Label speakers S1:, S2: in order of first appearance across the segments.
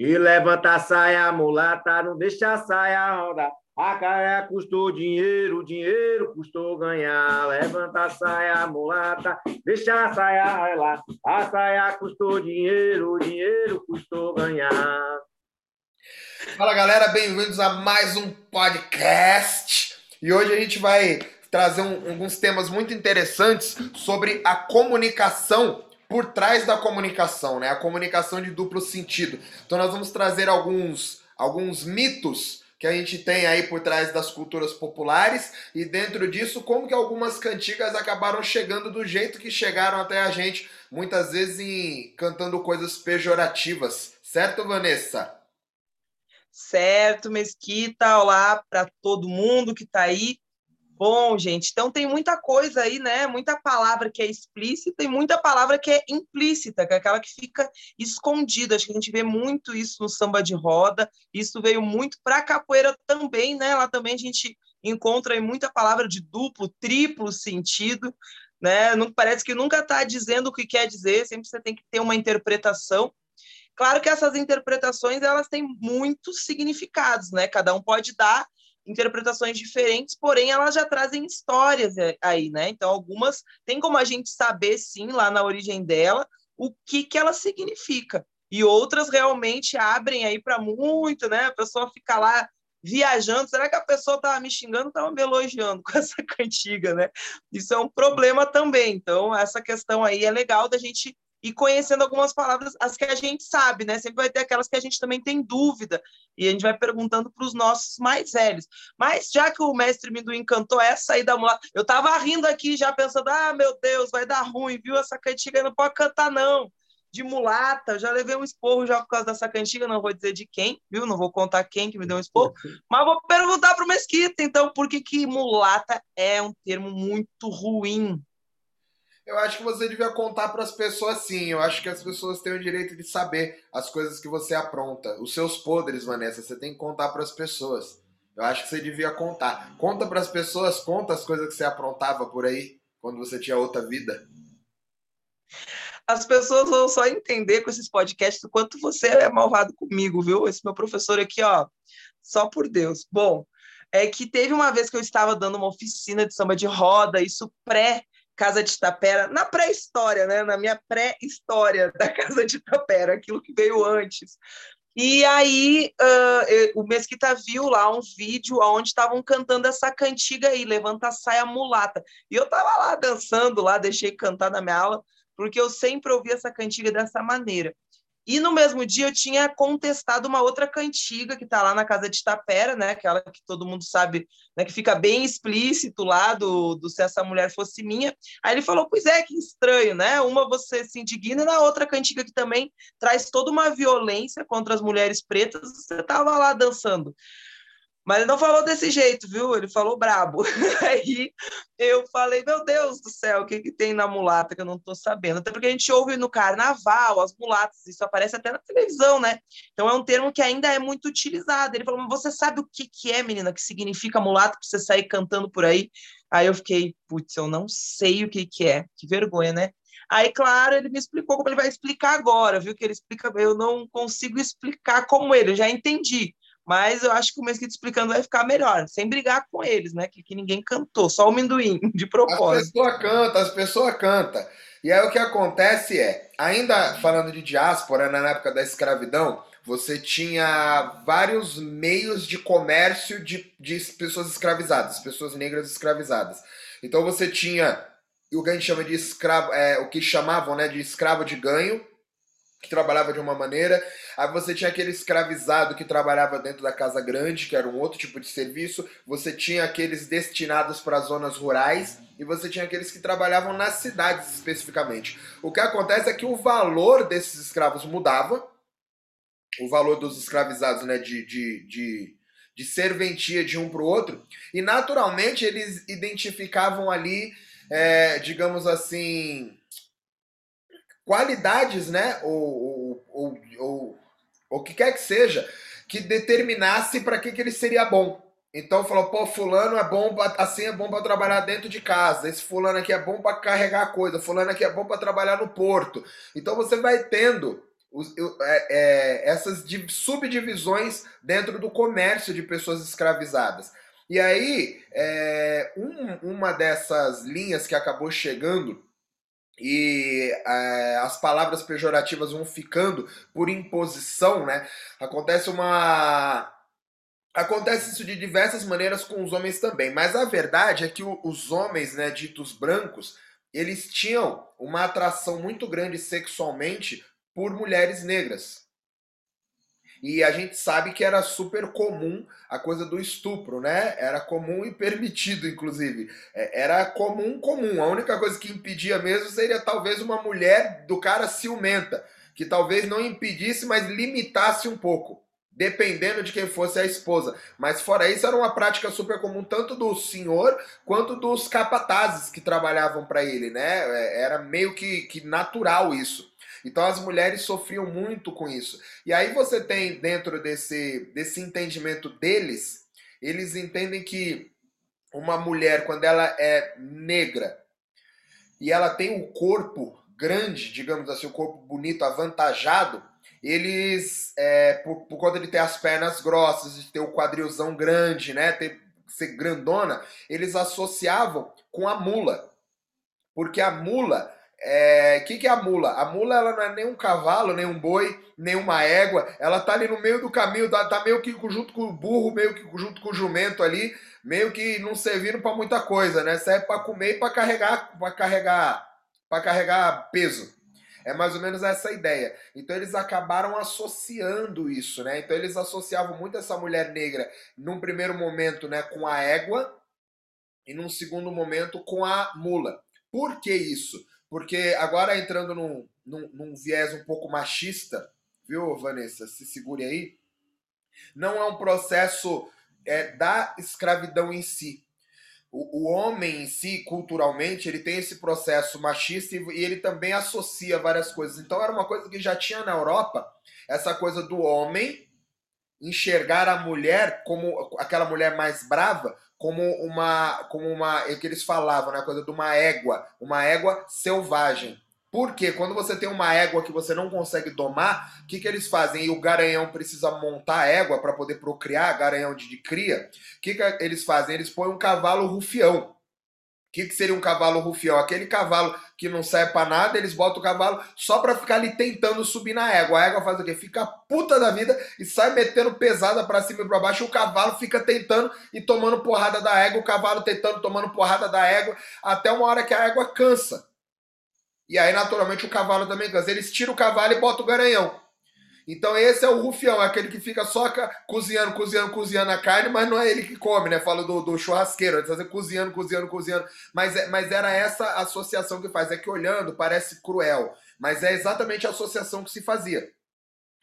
S1: E levanta a saia, mulata, não deixa a saia rodar. A caia custou dinheiro, dinheiro custou ganhar. Levanta a saia, mulata, deixa a saia lá. A saia custou dinheiro, dinheiro custou ganhar.
S2: Fala galera, bem-vindos a mais um podcast. E hoje a gente vai trazer um, alguns temas muito interessantes sobre a comunicação por trás da comunicação, né? A comunicação de duplo sentido. Então nós vamos trazer alguns, alguns mitos que a gente tem aí por trás das culturas populares e dentro disso como que algumas cantigas acabaram chegando do jeito que chegaram até a gente, muitas vezes em, cantando coisas pejorativas. Certo, Vanessa?
S3: Certo, Mesquita. Olá para todo mundo que está aí. Bom, gente, então tem muita coisa aí, né? Muita palavra que é explícita e muita palavra que é implícita, que é aquela que fica escondida. Acho que a gente vê muito isso no samba de roda. Isso veio muito para a capoeira também, né? Lá também a gente encontra aí muita palavra de duplo, triplo sentido, né? Não parece que nunca está dizendo o que quer dizer. Sempre você tem que ter uma interpretação. Claro que essas interpretações elas têm muitos significados, né? Cada um pode dar interpretações diferentes, porém elas já trazem histórias aí, né? Então, algumas tem como a gente saber, sim, lá na origem dela, o que, que ela significa. E outras realmente abrem aí para muito, né? A pessoa fica lá viajando. Será que a pessoa estava me xingando, estava me elogiando com essa cantiga, né? Isso é um problema também. Então, essa questão aí é legal da gente e conhecendo algumas palavras, as que a gente sabe, né? Sempre vai ter aquelas que a gente também tem dúvida, e a gente vai perguntando para os nossos mais velhos. Mas já que o mestre me encantou essa aí da mulata, eu tava rindo aqui já pensando, ah, meu Deus, vai dar ruim, viu? Essa cantiga não pode cantar, não. De mulata, já levei um esporro já por causa dessa cantiga, não vou dizer de quem, viu? Não vou contar quem que me deu um esporro, mas vou perguntar para o Mesquita, então, por que, que mulata é um termo muito ruim
S2: eu acho que você devia contar para as pessoas sim. Eu acho que as pessoas têm o direito de saber as coisas que você apronta. Os seus podres, Vanessa, você tem que contar para as pessoas. Eu acho que você devia contar. Conta para as pessoas, conta as coisas que você aprontava por aí quando você tinha outra vida.
S3: As pessoas vão só entender com esses podcasts o quanto você é malvado comigo, viu? Esse meu professor aqui, ó, só por Deus. Bom, é que teve uma vez que eu estava dando uma oficina de samba de roda, isso pré Casa de Tapera, na pré-história, né? na minha pré-história da Casa de Tapera, aquilo que veio antes. E aí uh, o Mesquita viu lá um vídeo onde estavam cantando essa cantiga aí, Levanta a Saia Mulata. E eu estava lá dançando lá, deixei cantar na minha aula, porque eu sempre ouvi essa cantiga dessa maneira. E no mesmo dia eu tinha contestado uma outra cantiga que está lá na casa de Tapera, né? Aquela que todo mundo sabe, né? Que fica bem explícito lá do, do Se Essa Mulher Fosse Minha. Aí ele falou: Pois é, que estranho, né? Uma você se indigna, e na outra cantiga que também traz toda uma violência contra as mulheres pretas, você estava lá dançando. Mas ele não falou desse jeito, viu? Ele falou brabo. Aí eu falei, meu Deus do céu, o que, que tem na mulata que eu não estou sabendo? Até porque a gente ouve no carnaval as mulatas, isso aparece até na televisão, né? Então é um termo que ainda é muito utilizado. Ele falou, mas você sabe o que, que é, menina, que significa mulata para você sair cantando por aí? Aí eu fiquei, putz, eu não sei o que, que é. Que vergonha, né? Aí, claro, ele me explicou como ele vai explicar agora, viu? Que ele explica, eu não consigo explicar como ele, eu já entendi. Mas eu acho que o Mesquita explicando vai ficar melhor, sem brigar com eles, né? Que, que ninguém cantou, só o Minduim, de propósito.
S2: As pessoas cantam, as pessoas cantam. E aí o que acontece é, ainda falando de diáspora, né, na época da escravidão, você tinha vários meios de comércio de, de pessoas escravizadas, pessoas negras escravizadas. Então você tinha o que a gente chama de escravo, é, o que chamavam né, de escravo de ganho, que trabalhava de uma maneira. Aí você tinha aquele escravizado que trabalhava dentro da casa grande, que era um outro tipo de serviço. Você tinha aqueles destinados para zonas rurais e você tinha aqueles que trabalhavam nas cidades especificamente. O que acontece é que o valor desses escravos mudava, o valor dos escravizados, né, de, de, de, de serventia de um para o outro, e naturalmente eles identificavam ali, é, digamos assim, qualidades, né? Ou, ou, ou, o que quer que seja, que determinasse para que, que ele seria bom. Então falou, pô, fulano é bom, pra, assim é bom para trabalhar dentro de casa. Esse fulano aqui é bom para carregar coisa. Fulano aqui é bom para trabalhar no porto. Então você vai tendo os, é, é, essas subdivisões dentro do comércio de pessoas escravizadas. E aí, é, um, uma dessas linhas que acabou chegando e é, as palavras pejorativas vão ficando por imposição, né? Acontece uma. Acontece isso de diversas maneiras com os homens também, mas a verdade é que os homens, né, ditos brancos, eles tinham uma atração muito grande sexualmente por mulheres negras. E a gente sabe que era super comum a coisa do estupro, né? Era comum e permitido, inclusive. É, era comum, comum. A única coisa que impedia mesmo seria talvez uma mulher do cara ciumenta, que talvez não impedisse, mas limitasse um pouco, dependendo de quem fosse a esposa. Mas fora isso, era uma prática super comum tanto do senhor quanto dos capatazes que trabalhavam para ele, né? É, era meio que, que natural isso. Então as mulheres sofriam muito com isso. E aí você tem dentro desse, desse entendimento deles, eles entendem que uma mulher, quando ela é negra e ela tem um corpo grande, digamos assim, um corpo bonito, avantajado, eles, é, por, por conta de ter as pernas grossas, de ter o quadrilzão grande, né, ter, ser grandona, eles associavam com a mula. Porque a mula o é, que, que é a mula? A mula ela não é nem um cavalo, nem um boi, nem uma égua. Ela tá ali no meio do caminho, tá, tá meio que junto com o burro, meio que junto com o jumento ali, meio que não servindo para muita coisa, né? Serve para comer e para carregar, para carregar, para carregar peso. É mais ou menos essa ideia. Então eles acabaram associando isso, né? Então eles associavam muito essa mulher negra num primeiro momento, né, com a égua e num segundo momento com a mula. Por que isso? Porque agora entrando num, num, num viés um pouco machista, viu, Vanessa? Se segure aí. Não é um processo é, da escravidão em si. O, o, homem em si, culturalmente, ele tem esse processo machista e, e ele também associa várias coisas. Então era uma coisa que já tinha na Europa, essa coisa do homem enxergar a mulher como aquela mulher mais brava como uma, como uma, é que eles falavam, né, coisa de uma égua, uma égua selvagem. Porque quando você tem uma égua que você não consegue domar, o que, que eles fazem? E o garanhão precisa montar a égua para poder procriar, garanhão de, de cria. O que, que eles fazem? Eles põem um cavalo rufião. O que, que seria um cavalo rufião? Aquele cavalo que não serve para nada, eles botam o cavalo só para ficar ali tentando subir na égua. A égua faz o quê? Fica puta da vida e sai metendo pesada para cima e para baixo. O cavalo fica tentando e tomando porrada da égua. O cavalo tentando, tomando porrada da égua, até uma hora que a égua cansa. E aí, naturalmente, o cavalo também cansa. Eles tiram o cavalo e botam o garanhão. Então esse é o rufião, é aquele que fica só cozinhando, cozinhando, cozinhando a carne, mas não é ele que come, né? Fala do, do churrasqueiro, ele fazer cozinhando, cozinhando, cozinhando. Mas, é, mas era essa associação que faz. É que olhando parece cruel, mas é exatamente a associação que se fazia.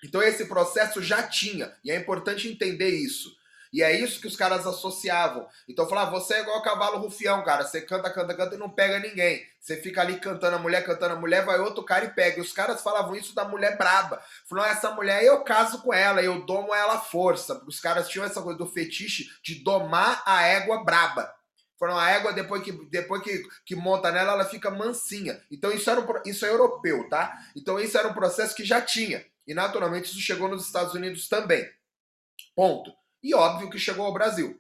S2: Então esse processo já tinha, e é importante entender isso. E é isso que os caras associavam. Então falava, você é igual cavalo rufião, cara. Você canta, canta, canta e não pega ninguém. Você fica ali cantando a mulher, cantando a mulher, vai outro cara e pega. E os caras falavam isso da mulher braba. Falaram, essa mulher eu caso com ela, eu domo ela à força. Os caras tinham essa coisa do fetiche de domar a égua braba. Falaram, a égua, depois que, depois que, que monta nela, ela fica mansinha. Então isso, era um, isso é europeu, tá? Então isso era um processo que já tinha. E naturalmente isso chegou nos Estados Unidos também. Ponto. E óbvio que chegou ao Brasil.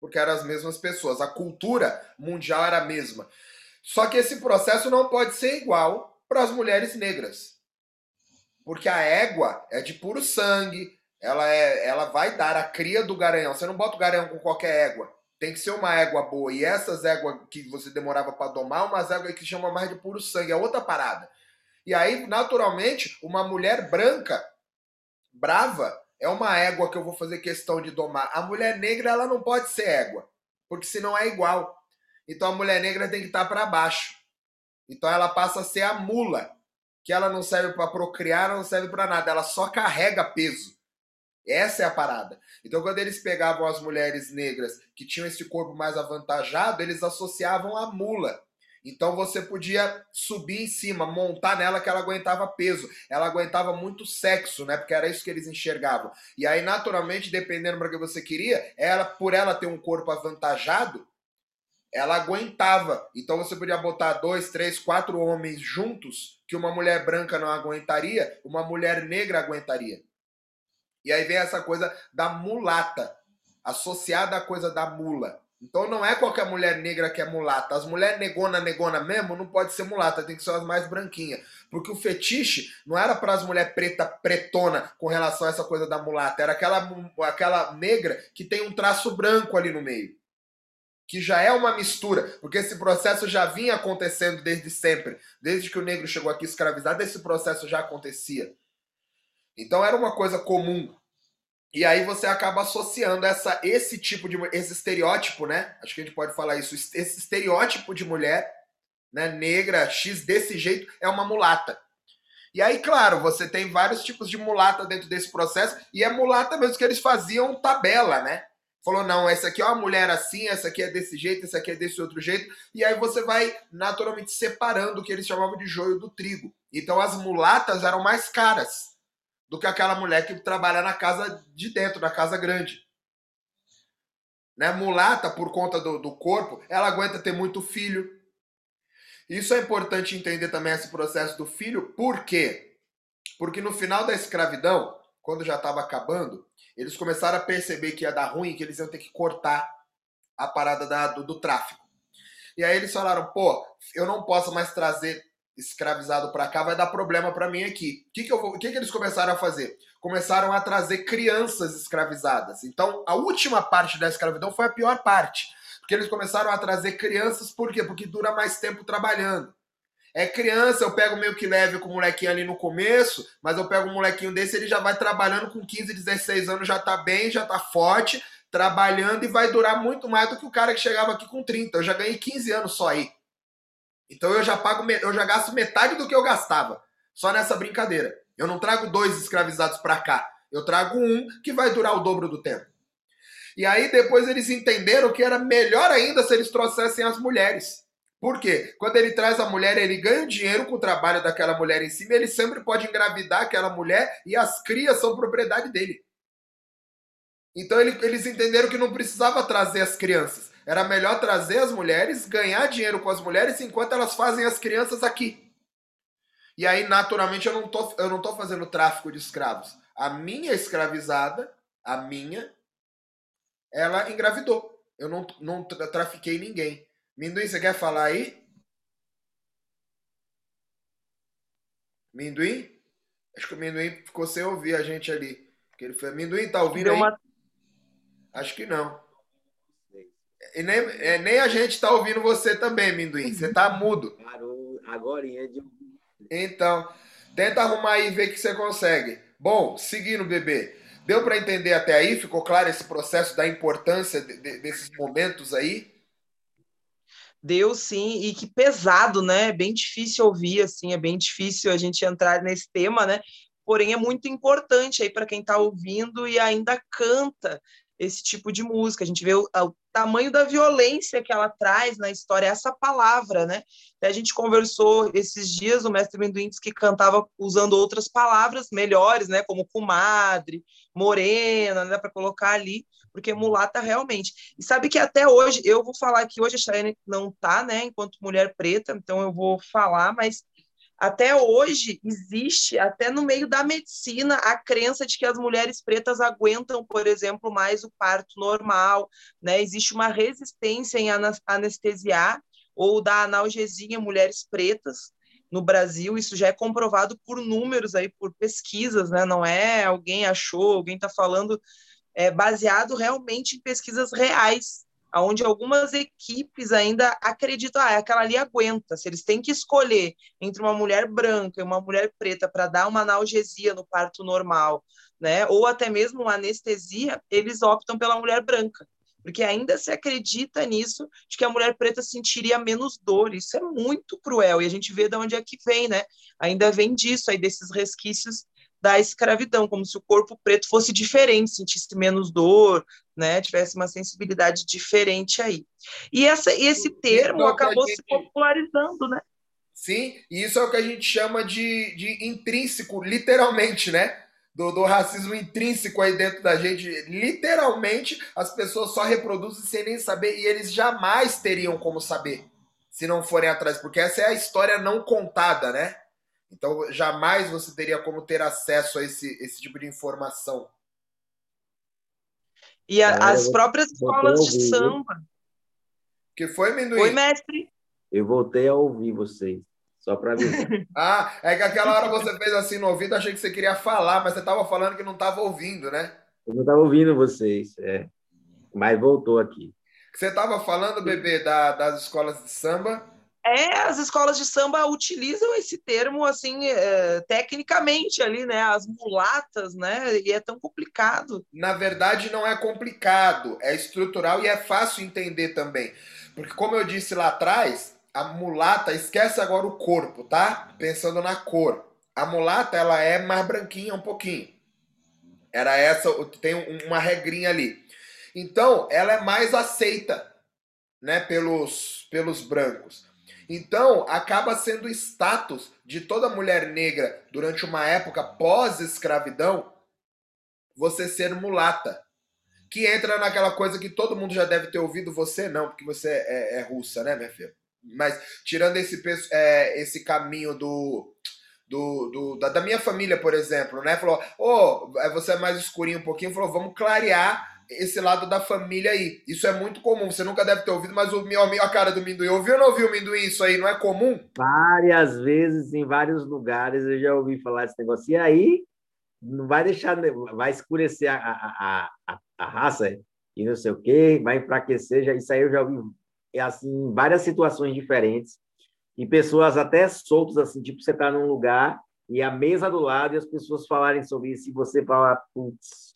S2: Porque eram as mesmas pessoas. A cultura mundial era a mesma. Só que esse processo não pode ser igual para as mulheres negras. Porque a égua é de puro sangue, ela, é, ela vai dar a cria do garanhão. Você não bota o garanhão com qualquer égua. Tem que ser uma égua boa. E essas éguas que você demorava para domar, umas éguas que chamam mais de puro sangue. É outra parada. E aí, naturalmente, uma mulher branca, brava, é uma égua que eu vou fazer questão de domar. A mulher negra, ela não pode ser égua, porque senão é igual. Então a mulher negra tem que estar para baixo. Então ela passa a ser a mula, que ela não serve para procriar, não serve para nada, ela só carrega peso. Essa é a parada. Então, quando eles pegavam as mulheres negras que tinham esse corpo mais avantajado, eles associavam a mula. Então você podia subir em cima, montar nela que ela aguentava peso. Ela aguentava muito sexo, né? Porque era isso que eles enxergavam. E aí, naturalmente, dependendo para que você queria, ela, por ela ter um corpo avantajado, ela aguentava. Então você podia botar dois, três, quatro homens juntos que uma mulher branca não aguentaria, uma mulher negra aguentaria. E aí vem essa coisa da mulata, associada à coisa da mula. Então não é qualquer mulher negra que é mulata. As mulheres negona, negona mesmo, não pode ser mulata, tem que ser as mais branquinhas. Porque o fetiche não era para as mulheres preta, pretona com relação a essa coisa da mulata. Era aquela, aquela negra que tem um traço branco ali no meio. Que já é uma mistura. Porque esse processo já vinha acontecendo desde sempre. Desde que o negro chegou aqui escravizado, esse processo já acontecia. Então era uma coisa comum e aí você acaba associando essa, esse tipo de esse estereótipo, né? Acho que a gente pode falar isso. Esse estereótipo de mulher, né, negra, X desse jeito, é uma mulata. E aí, claro, você tem vários tipos de mulata dentro desse processo, e é mulata mesmo que eles faziam tabela, né? Falou, não, essa aqui é uma mulher assim, essa aqui é desse jeito, essa aqui é desse outro jeito. E aí você vai naturalmente separando o que eles chamavam de joio do trigo. Então as mulatas eram mais caras do que aquela mulher que trabalha na casa de dentro, na casa grande. Né? Mulata, por conta do, do corpo, ela aguenta ter muito filho. Isso é importante entender também esse processo do filho, por quê? Porque no final da escravidão, quando já estava acabando, eles começaram a perceber que ia dar ruim, que eles iam ter que cortar a parada da, do, do tráfico. E aí eles falaram, pô, eu não posso mais trazer escravizado para cá vai dar problema para mim aqui. O que, que, que, que eles começaram a fazer? Começaram a trazer crianças escravizadas. Então, a última parte da escravidão foi a pior parte. Porque eles começaram a trazer crianças, por quê? Porque dura mais tempo trabalhando. É criança, eu pego meio que leve com o molequinho ali no começo, mas eu pego um molequinho desse, ele já vai trabalhando com 15, 16 anos, já tá bem, já tá forte, trabalhando e vai durar muito mais do que o cara que chegava aqui com 30. Eu já ganhei 15 anos só aí. Então eu já pago, eu já gasto metade do que eu gastava só nessa brincadeira. Eu não trago dois escravizados para cá. Eu trago um que vai durar o dobro do tempo. E aí depois eles entenderam que era melhor ainda se eles trouxessem as mulheres. Por quê? Quando ele traz a mulher, ele ganha dinheiro com o trabalho daquela mulher em cima, ele sempre pode engravidar aquela mulher e as crias são propriedade dele. Então ele, eles entenderam que não precisava trazer as crianças. Era melhor trazer as mulheres, ganhar dinheiro com as mulheres enquanto elas fazem as crianças aqui. E aí, naturalmente, eu não tô, eu não tô fazendo tráfico de escravos. A minha escravizada, a minha, ela engravidou. Eu não, não trafiquei ninguém. Minduim, você quer falar aí? Minduim? Acho que o Minduim ficou sem ouvir a gente ali. Porque ele foi... Minduim, tá ouvindo aí? Uma... Acho que não. E nem, é, nem a gente está ouvindo você também, Minduim. Você está mudo.
S1: Parou, agora é de
S2: Então, tenta arrumar aí e ver que você consegue. Bom, seguindo, bebê. Deu para entender até aí? Ficou claro esse processo da importância de, de, desses momentos aí?
S3: Deu sim, e que pesado, né? É bem difícil ouvir, assim, é bem difícil a gente entrar nesse tema, né? Porém, é muito importante aí para quem está ouvindo e ainda canta esse tipo de música. A gente vê o, o, tamanho da violência que ela traz na história, essa palavra, né? A gente conversou esses dias, o mestre Mendoim que cantava usando outras palavras melhores, né? Como comadre, morena, né? Para colocar ali, porque mulata realmente. E sabe que até hoje, eu vou falar que hoje a Cheyenne não tá, né? Enquanto mulher preta, então eu vou falar, mas até hoje existe, até no meio da medicina, a crença de que as mulheres pretas aguentam, por exemplo, mais o parto normal, né? Existe uma resistência em anestesiar ou dar analgesia em mulheres pretas no Brasil, isso já é comprovado por números aí, por pesquisas, né? Não é alguém achou, alguém está falando, é baseado realmente em pesquisas reais onde algumas equipes ainda acreditam, ah, aquela ali aguenta. Se eles têm que escolher entre uma mulher branca e uma mulher preta para dar uma analgesia no parto normal, né, ou até mesmo uma anestesia, eles optam pela mulher branca. Porque ainda se acredita nisso, de que a mulher preta sentiria menos dor. Isso é muito cruel. E a gente vê de onde é que vem, né? Ainda vem disso, aí desses resquícios da escravidão, como se o corpo preto fosse diferente, sentisse menos dor, né, tivesse uma sensibilidade diferente aí. E essa, esse termo então, acabou gente... se popularizando, né?
S2: Sim, e isso é o que a gente chama de, de intrínseco, literalmente, né? do, do, racismo intrínseco aí dentro da gente. Literalmente, as pessoas só reproduzem sem nem saber e eles jamais teriam como saber se não forem atrás, porque essa é a história não contada, né? Então, jamais você teria como ter acesso a esse, esse tipo de informação.
S3: E a, é, as próprias escolas de samba.
S2: Que foi, Minduim?
S3: Oi, mestre.
S1: Eu voltei a ouvir vocês. Só para ver.
S2: ah, é que aquela hora você fez assim no ouvido, achei que você queria falar, mas você estava falando que não estava ouvindo, né?
S1: Eu não estava ouvindo vocês, é. Mas voltou aqui.
S2: Você estava falando, bebê, da, das escolas de samba?
S3: É, as escolas de samba utilizam esse termo assim é, tecnicamente ali, né? As mulatas, né? E é tão complicado.
S2: Na verdade, não é complicado, é estrutural e é fácil entender também. Porque, como eu disse lá atrás, a mulata, esquece agora o corpo, tá? Pensando na cor. A mulata, ela é mais branquinha um pouquinho. Era essa, tem uma regrinha ali. Então, ela é mais aceita, né, pelos, pelos brancos. Então, acaba sendo status de toda mulher negra durante uma época pós-escravidão você ser mulata. Que entra naquela coisa que todo mundo já deve ter ouvido, você não, porque você é, é russa, né, minha filha? Mas tirando esse, é, esse caminho do, do, do da, da, minha família, por exemplo, né? Falou, ô, oh, você é mais escurinho um pouquinho, falou, vamos clarear esse lado da família aí. Isso é muito comum. Você nunca deve ter ouvido, mas o meu amigo, a cara do Minduim, ouviu ou não ouviu, Minduim? Isso aí não é comum?
S1: Várias vezes, em vários lugares, eu já ouvi falar desse negócio. E aí, não vai deixar, vai escurecer a, a, a, a raça e não sei o quê, vai enfraquecer. Já, isso aí eu já ouvi assim, em várias situações diferentes. E pessoas até soltas, assim, tipo, você está num lugar e a mesa do lado e as pessoas falarem sobre isso e você fala, putz,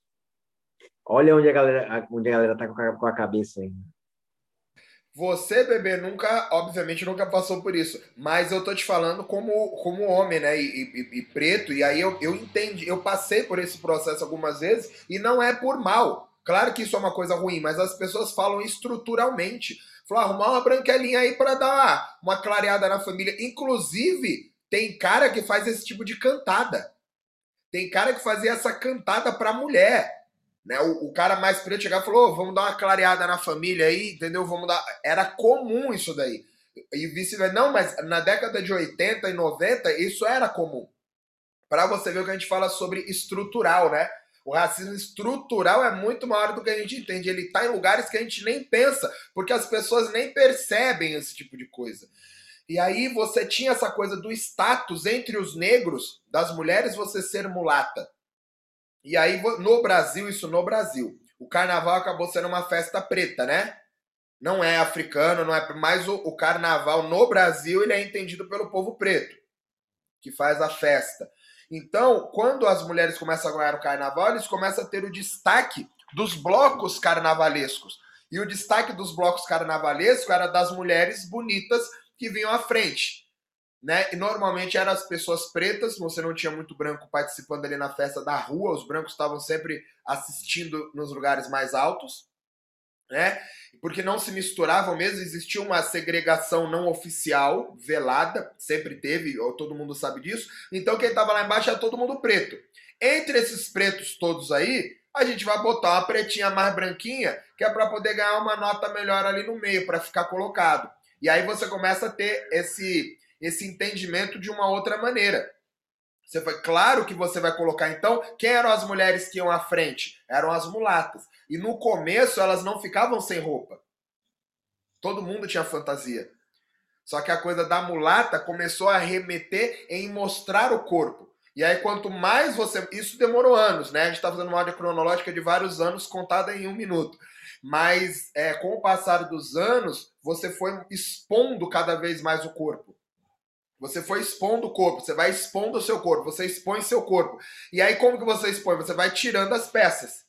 S1: Olha onde a galera, onde a galera tá com a cabeça ainda.
S2: Você, bebê, nunca, obviamente, nunca passou por isso. Mas eu tô te falando como, como homem, né? E, e, e, preto. E aí eu, eu entendi, eu passei por esse processo algumas vezes e não é por mal. Claro que isso é uma coisa ruim, mas as pessoas falam estruturalmente. Falam, arrumar uma branquelinha aí para dar uma clareada na família. Inclusive, tem cara que faz esse tipo de cantada. Tem cara que fazia essa cantada pra mulher. Né? O, o cara mais preto chegava e falou: oh, vamos dar uma clareada na família aí, entendeu? Vamos dar. Era comum isso daí. E vice-versa. Não, mas na década de 80 e 90, isso era comum. Para você ver o que a gente fala sobre estrutural, né? O racismo estrutural é muito maior do que a gente entende. Ele está em lugares que a gente nem pensa, porque as pessoas nem percebem esse tipo de coisa. E aí você tinha essa coisa do status entre os negros, das mulheres você ser mulata. E aí, no Brasil, isso no Brasil, o carnaval acabou sendo uma festa preta, né? Não é africano, não é mais o, o carnaval no Brasil, ele é entendido pelo povo preto, que faz a festa. Então, quando as mulheres começam a ganhar o carnaval, eles começam a ter o destaque dos blocos carnavalescos. E o destaque dos blocos carnavalescos era das mulheres bonitas que vinham à frente né? E normalmente eram as pessoas pretas, você não tinha muito branco participando ali na festa da rua, os brancos estavam sempre assistindo nos lugares mais altos, né? Porque não se misturavam mesmo, existia uma segregação não oficial, velada, sempre teve, todo mundo sabe disso. Então quem estava lá embaixo era todo mundo preto. Entre esses pretos todos aí, a gente vai botar uma pretinha mais branquinha, que é para poder ganhar uma nota melhor ali no meio, para ficar colocado. E aí você começa a ter esse esse entendimento de uma outra maneira. Você vai, claro que você vai colocar então quem eram as mulheres que iam à frente? Eram as mulatas. E no começo elas não ficavam sem roupa. Todo mundo tinha fantasia. Só que a coisa da mulata começou a remeter em mostrar o corpo. E aí, quanto mais você. Isso demorou anos, né? A gente está fazendo uma ordem cronológica de vários anos contada em um minuto. Mas é, com o passar dos anos, você foi expondo cada vez mais o corpo. Você foi expondo o corpo, você vai expondo o seu corpo, você expõe seu corpo. E aí, como que você expõe? Você vai tirando as peças.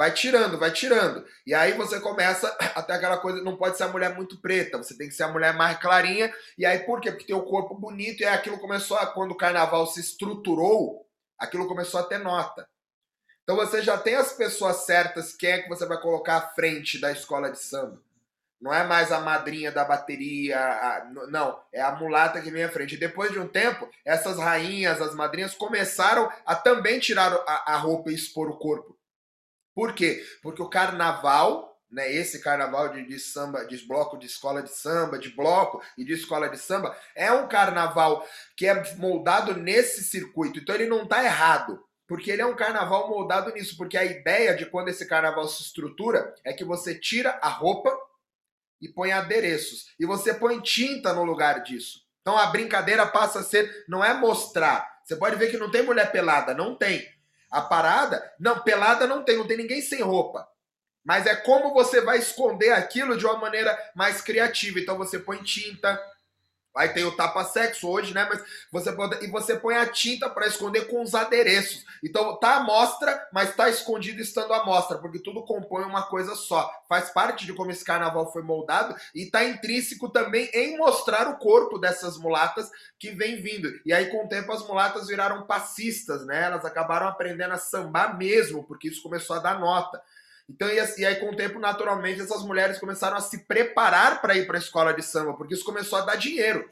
S2: Vai tirando, vai tirando. E aí você começa até aquela coisa, não pode ser a mulher muito preta, você tem que ser a mulher mais clarinha. E aí por quê? Porque tem o corpo bonito e aí aquilo começou a, quando o carnaval se estruturou, aquilo começou a ter nota. Então você já tem as pessoas certas, quem é que você vai colocar à frente da escola de samba. Não é mais a madrinha da bateria, a, não, é a mulata que vem à frente. E depois de um tempo, essas rainhas, as madrinhas, começaram a também tirar a, a roupa e expor o corpo. Por quê? Porque o carnaval, né, esse carnaval de, de samba, de bloco de escola de samba, de bloco e de escola de samba, é um carnaval que é moldado nesse circuito. Então ele não está errado. Porque ele é um carnaval moldado nisso. Porque a ideia de quando esse carnaval se estrutura é que você tira a roupa e põe adereços. E você põe tinta no lugar disso. Então a brincadeira passa a ser, não é mostrar. Você pode ver que não tem mulher pelada, não tem. A parada, não, pelada não tem, não tem ninguém sem roupa. Mas é como você vai esconder aquilo de uma maneira mais criativa. Então você põe tinta, Aí tem o tapa-sexo hoje, né? Mas você pode. E você põe a tinta para esconder com os adereços. Então tá à mostra, mas tá escondido estando à mostra, porque tudo compõe uma coisa só. Faz parte de como esse carnaval foi moldado e tá intrínseco também em mostrar o corpo dessas mulatas que vem vindo. E aí, com o tempo, as mulatas viraram passistas, né? Elas acabaram aprendendo a sambar mesmo, porque isso começou a dar nota. Então, e, aí, com o tempo, naturalmente, essas mulheres começaram a se preparar para ir para a escola de samba, porque isso começou a dar dinheiro.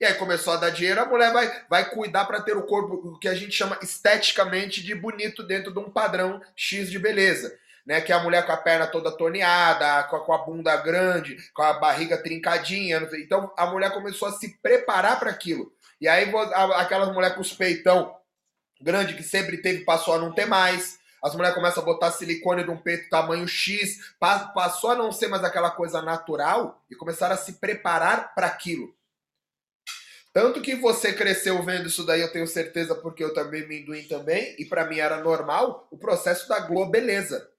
S2: E aí começou a dar dinheiro, a mulher vai, vai cuidar para ter o corpo, que a gente chama esteticamente de bonito dentro de um padrão X de beleza. Né, que é a mulher com a perna toda torneada, com a, com a bunda grande, com a barriga trincadinha. Então a mulher começou a se preparar para aquilo. E aí aquelas mulheres com os peitão grande que sempre teve passou a não ter mais. As mulheres começam a botar silicone de um peito tamanho X, passou a não ser mais aquela coisa natural e começaram a se preparar para aquilo. Tanto que você cresceu vendo isso daí, eu tenho certeza, porque eu também me induí também, e para mim era normal, o processo da globeleza.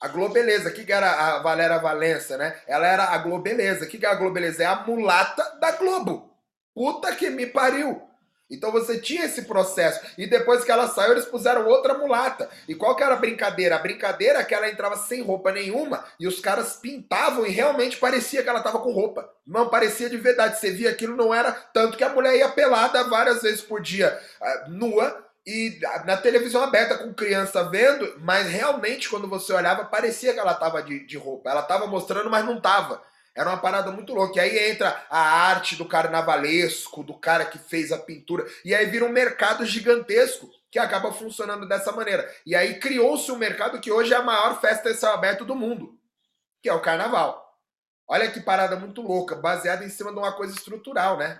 S2: A globeleza, que, era a Valéria Valença, né? Ela era a globeleza. Que é a globeleza? É a mulata da Globo. Puta que me pariu. Então você tinha esse processo. E depois que ela saiu, eles puseram outra mulata. E qual que era a brincadeira? A brincadeira é que ela entrava sem roupa nenhuma e os caras pintavam e realmente parecia que ela estava com roupa. Não parecia de verdade. Você via aquilo, não era. Tanto que a mulher ia pelada várias vezes por dia, ah, nua, e na televisão aberta com criança vendo, mas realmente quando você olhava, parecia que ela estava de, de roupa. Ela estava mostrando, mas não estava. Era uma parada muito louca. E aí entra a arte do carnavalesco, do cara que fez a pintura. E aí vira um mercado gigantesco que acaba funcionando dessa maneira. E aí criou-se um mercado que hoje é a maior festa de céu aberto do mundo, que é o carnaval. Olha que parada muito louca, baseada em cima de uma coisa estrutural, né?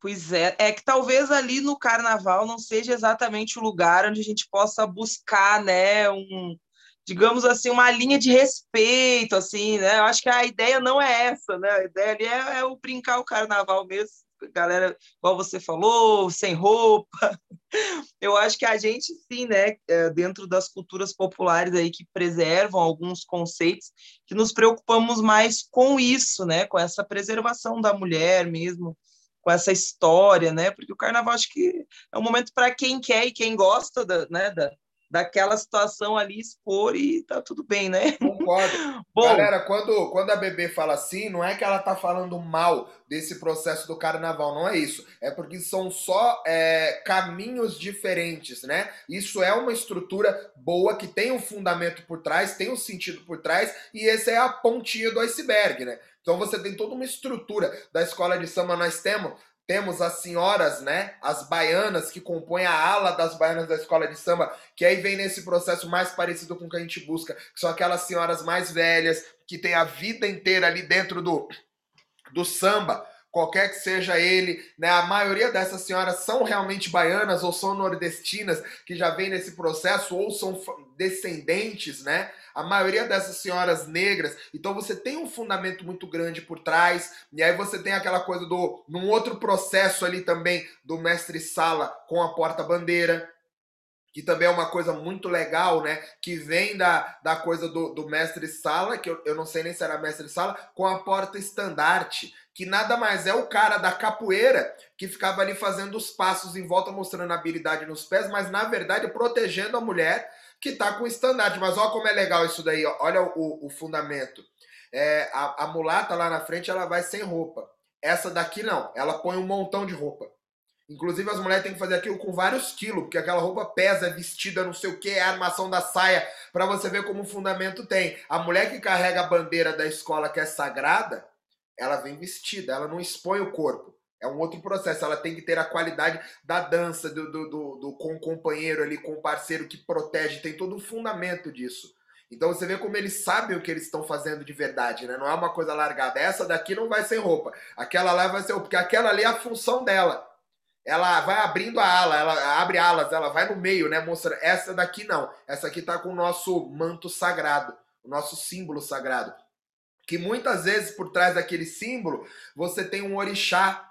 S3: Pois é, é que talvez ali no carnaval não seja exatamente o lugar onde a gente possa buscar, né, um, digamos assim, uma linha de respeito, assim, né? Eu acho que a ideia não é essa, né? A ideia ali é, é o brincar o carnaval mesmo, galera, igual você falou, sem roupa. Eu acho que a gente, sim, né, é, dentro das culturas populares aí que preservam alguns conceitos, que nos preocupamos mais com isso, né, com essa preservação da mulher mesmo, com essa história, né, porque o carnaval acho que é um momento para quem quer e quem gosta da, né, da, daquela situação ali expor e tá tudo bem, né?
S2: Concordo. Bom, Galera, quando, quando a bebê fala assim, não é que ela tá falando mal desse processo do carnaval, não é isso. É porque são só é, caminhos diferentes, né? Isso é uma estrutura boa que tem um fundamento por trás, tem um sentido por trás, e esse é a pontinha do iceberg, né? Então você tem toda uma estrutura da escola de samba, nós temos temos as senhoras, né? As baianas que compõem a ala das baianas da escola de samba, que aí vem nesse processo mais parecido com o que a gente busca, que são aquelas senhoras mais velhas, que têm a vida inteira ali dentro do, do samba, qualquer que seja ele, né? A maioria dessas senhoras são realmente baianas ou são nordestinas que já vem nesse processo ou são descendentes, né? a maioria dessas senhoras negras. Então você tem um fundamento muito grande por trás, e aí você tem aquela coisa do. num outro processo ali também do mestre Sala com a porta-bandeira, que também é uma coisa muito legal, né? Que vem da, da coisa do, do mestre Sala, que eu, eu não sei nem se era mestre Sala, com a porta estandarte, que nada mais é o cara da capoeira que ficava ali fazendo os passos em volta, mostrando habilidade nos pés, mas na verdade protegendo a mulher que está com estandarte. Mas olha como é legal isso daí, ó. olha o, o fundamento. É, a, a mulata lá na frente ela vai sem roupa. Essa daqui não, ela põe um montão de roupa. Inclusive, as mulheres têm que fazer aquilo com vários quilos, porque aquela roupa pesa, vestida, não sei o que, é a armação da saia, para você ver como o fundamento tem. A mulher que carrega a bandeira da escola que é sagrada, ela vem vestida, ela não expõe o corpo. É um outro processo. Ela tem que ter a qualidade da dança, do, do, do, do com o companheiro ali, com o parceiro que protege. Tem todo um fundamento disso. Então você vê como eles sabem o que eles estão fazendo de verdade, né? Não é uma coisa largada. Essa daqui não vai ser roupa. Aquela lá vai ser roupa. Porque aquela ali é a função dela. Ela vai abrindo a ala, ela abre alas, ela vai no meio, né? Mostrando. Essa daqui não. Essa aqui tá com o nosso manto sagrado, o nosso símbolo sagrado. Que muitas vezes por trás daquele símbolo você tem um orixá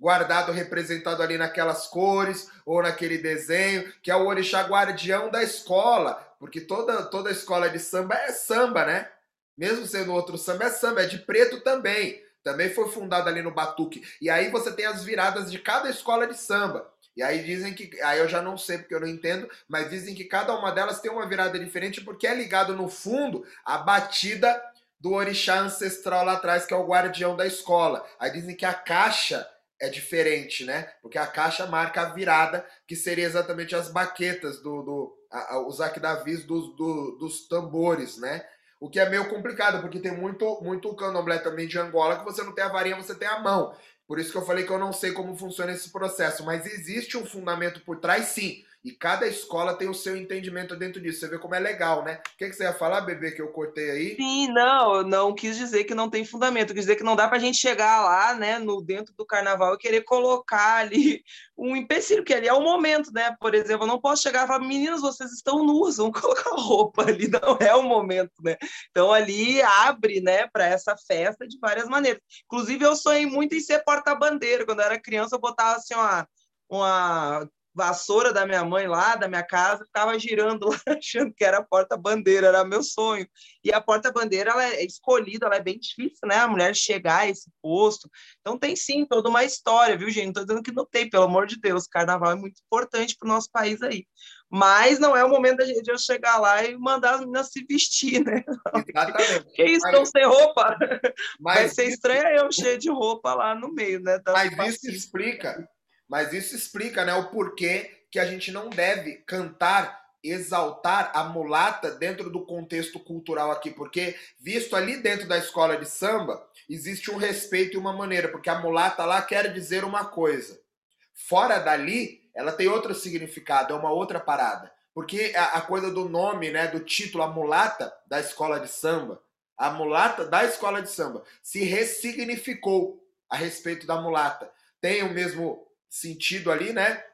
S2: guardado representado ali naquelas cores ou naquele desenho, que é o orixá guardião da escola, porque toda toda escola de samba é samba, né? Mesmo sendo outro samba é samba, é de preto também. Também foi fundado ali no Batuque. E aí você tem as viradas de cada escola de samba. E aí dizem que, aí eu já não sei porque eu não entendo, mas dizem que cada uma delas tem uma virada diferente porque é ligado no fundo à batida do orixá ancestral lá atrás, que é o guardião da escola. Aí dizem que a caixa é diferente, né? Porque a caixa marca a virada, que seria exatamente as baquetas do, do a, a, os dos, do, dos tambores, né? O que é meio complicado, porque tem muito, muito candomblé também de Angola que você não tem a varinha, você tem a mão. Por isso que eu falei que eu não sei como funciona esse processo, mas existe um fundamento por trás, sim. E cada escola tem o seu entendimento dentro disso. Você vê como é legal, né? O que, que você ia falar, bebê, que eu cortei aí?
S3: Sim, não, não quis dizer que não tem fundamento, quis dizer que não dá para a gente chegar lá, né, no dentro do carnaval e querer colocar ali um empecilho, que ali é o momento, né? Por exemplo, eu não posso chegar e falar, meninas, vocês estão nuas, vamos colocar roupa ali, não é o momento, né? Então ali abre, né, para essa festa de várias maneiras. Inclusive, eu sonhei muito em ser porta-bandeira. Quando eu era criança, eu botava assim, ó, uma vassoura da minha mãe lá, da minha casa, ficava girando lá, achando que era a porta-bandeira, era meu sonho. E a porta-bandeira, ela é escolhida, ela é bem difícil, né? A mulher chegar a esse posto. Então tem sim toda uma história, viu, gente? Não tô dizendo que não tem, pelo amor de Deus. Carnaval é muito importante para o nosso país aí. Mas não é o momento da gente eu chegar lá e mandar as meninas se vestir, né?
S2: Exatamente.
S3: que isso, estão sem roupa? Mas Vai ser estranho eu cheio de roupa lá no meio, né?
S2: Mas isso explica mas isso explica né, o porquê que a gente não deve cantar, exaltar a mulata dentro do contexto cultural aqui, porque visto ali dentro da escola de samba, existe um respeito e uma maneira, porque a mulata lá quer dizer uma coisa. Fora dali, ela tem outro significado, é uma outra parada. Porque a, a coisa do nome, né, do título, a mulata da escola de samba, a mulata da escola de samba, se ressignificou a respeito da mulata. Tem o mesmo sentido ali, né?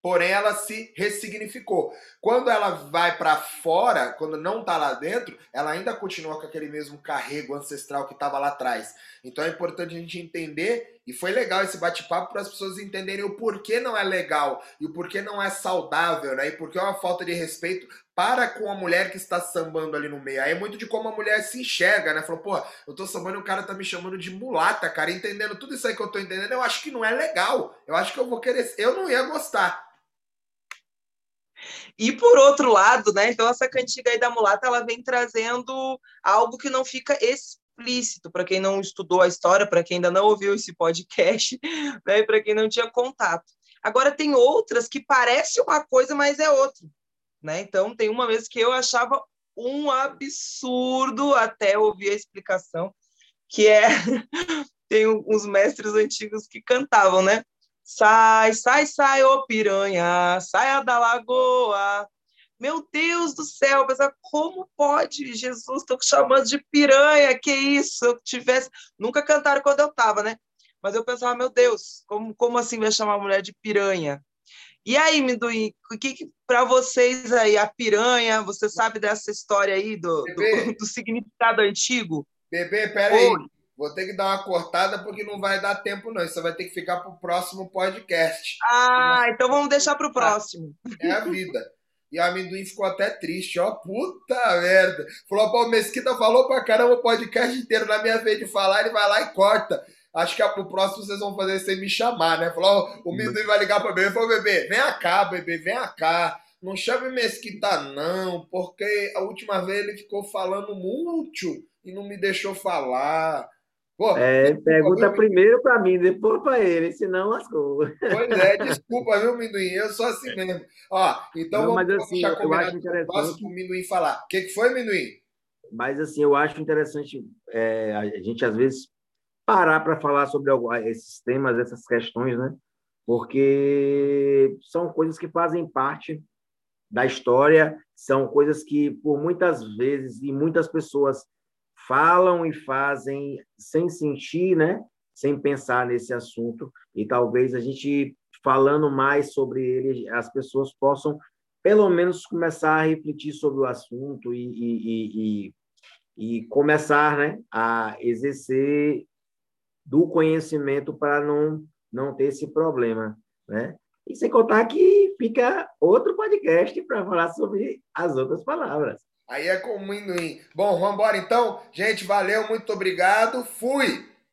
S2: Porém, ela se ressignificou. Quando ela vai para fora, quando não está lá dentro, ela ainda continua com aquele mesmo carrego ancestral que estava lá atrás. Então é importante a gente entender, e foi legal esse bate-papo para as pessoas entenderem o porquê não é legal e o porquê não é saudável, né? E porquê é uma falta de respeito para com a mulher que está sambando ali no meio. Aí é muito de como a mulher se enxerga, né? Falou, pô, eu tô sambando e o cara tá me chamando de mulata, cara, entendendo tudo isso aí que eu tô entendendo, eu acho que não é legal. Eu acho que eu vou querer, eu não ia gostar.
S3: E por outro lado, né? Então essa cantiga aí da mulata, ela vem trazendo algo que não fica explícito para quem não estudou a história, para quem ainda não ouviu esse podcast, né? Para quem não tinha contato. Agora tem outras que parece uma coisa, mas é outra né? Então, tem uma vez que eu achava um absurdo até ouvir a explicação, que é tem uns mestres antigos que cantavam, né? Sai, sai, sai, ô piranha, saia da lagoa. Meu Deus do céu, mas como pode? Jesus, estou chamando de piranha, que isso? Eu tivesse. Nunca cantaram quando eu estava, né? Mas eu pensava, meu Deus, como, como assim vai chamar a mulher de piranha? E aí, Minduim, o que, que para vocês aí, a piranha, você sabe dessa história aí do, do, do, significado antigo?
S2: Bebê, peraí. Vou ter que dar uma cortada porque não vai dar tempo, não. Isso vai ter que ficar para o próximo podcast.
S3: Ah, então vamos deixar para o próximo.
S2: É a vida. E o amendoim ficou até triste, ó. Puta merda. Falou, pô, o Mesquita falou pra caramba o podcast inteiro. Na minha vez de falar, ele vai lá e corta. Acho que pro próximo vocês vão fazer sem me chamar, né? Falou, oh, o Minduim vai ligar pra bebê e falou, bebê, vem cá, bebê, vem cá. Não chame Mesquita, não, porque a última vez ele ficou falando muito e não me deixou falar.
S1: Pô, é, pergunta viu, primeiro para mim, depois para ele, senão lascou.
S2: Pois é, desculpa, viu, Minduim? Eu sou assim mesmo. Ó, então
S1: Não, vamos, mas, assim, deixar combinado
S2: o próximo Minduim falar. O que, que foi, Minduim?
S1: Mas assim, eu acho interessante é, a gente às vezes parar para falar sobre esses temas, essas questões, né? Porque são coisas que fazem parte da história, são coisas que por muitas vezes e muitas pessoas falam e fazem sem sentir, né? Sem pensar nesse assunto e talvez a gente falando mais sobre ele, as pessoas possam pelo menos começar a refletir sobre o assunto e, e, e, e começar né, a exercer do conhecimento para não, não ter esse problema. Né? E sem contar que fica outro podcast para falar sobre as outras palavras.
S2: Aí é com o Bom, vamos embora então. Gente, valeu, muito obrigado. Fui!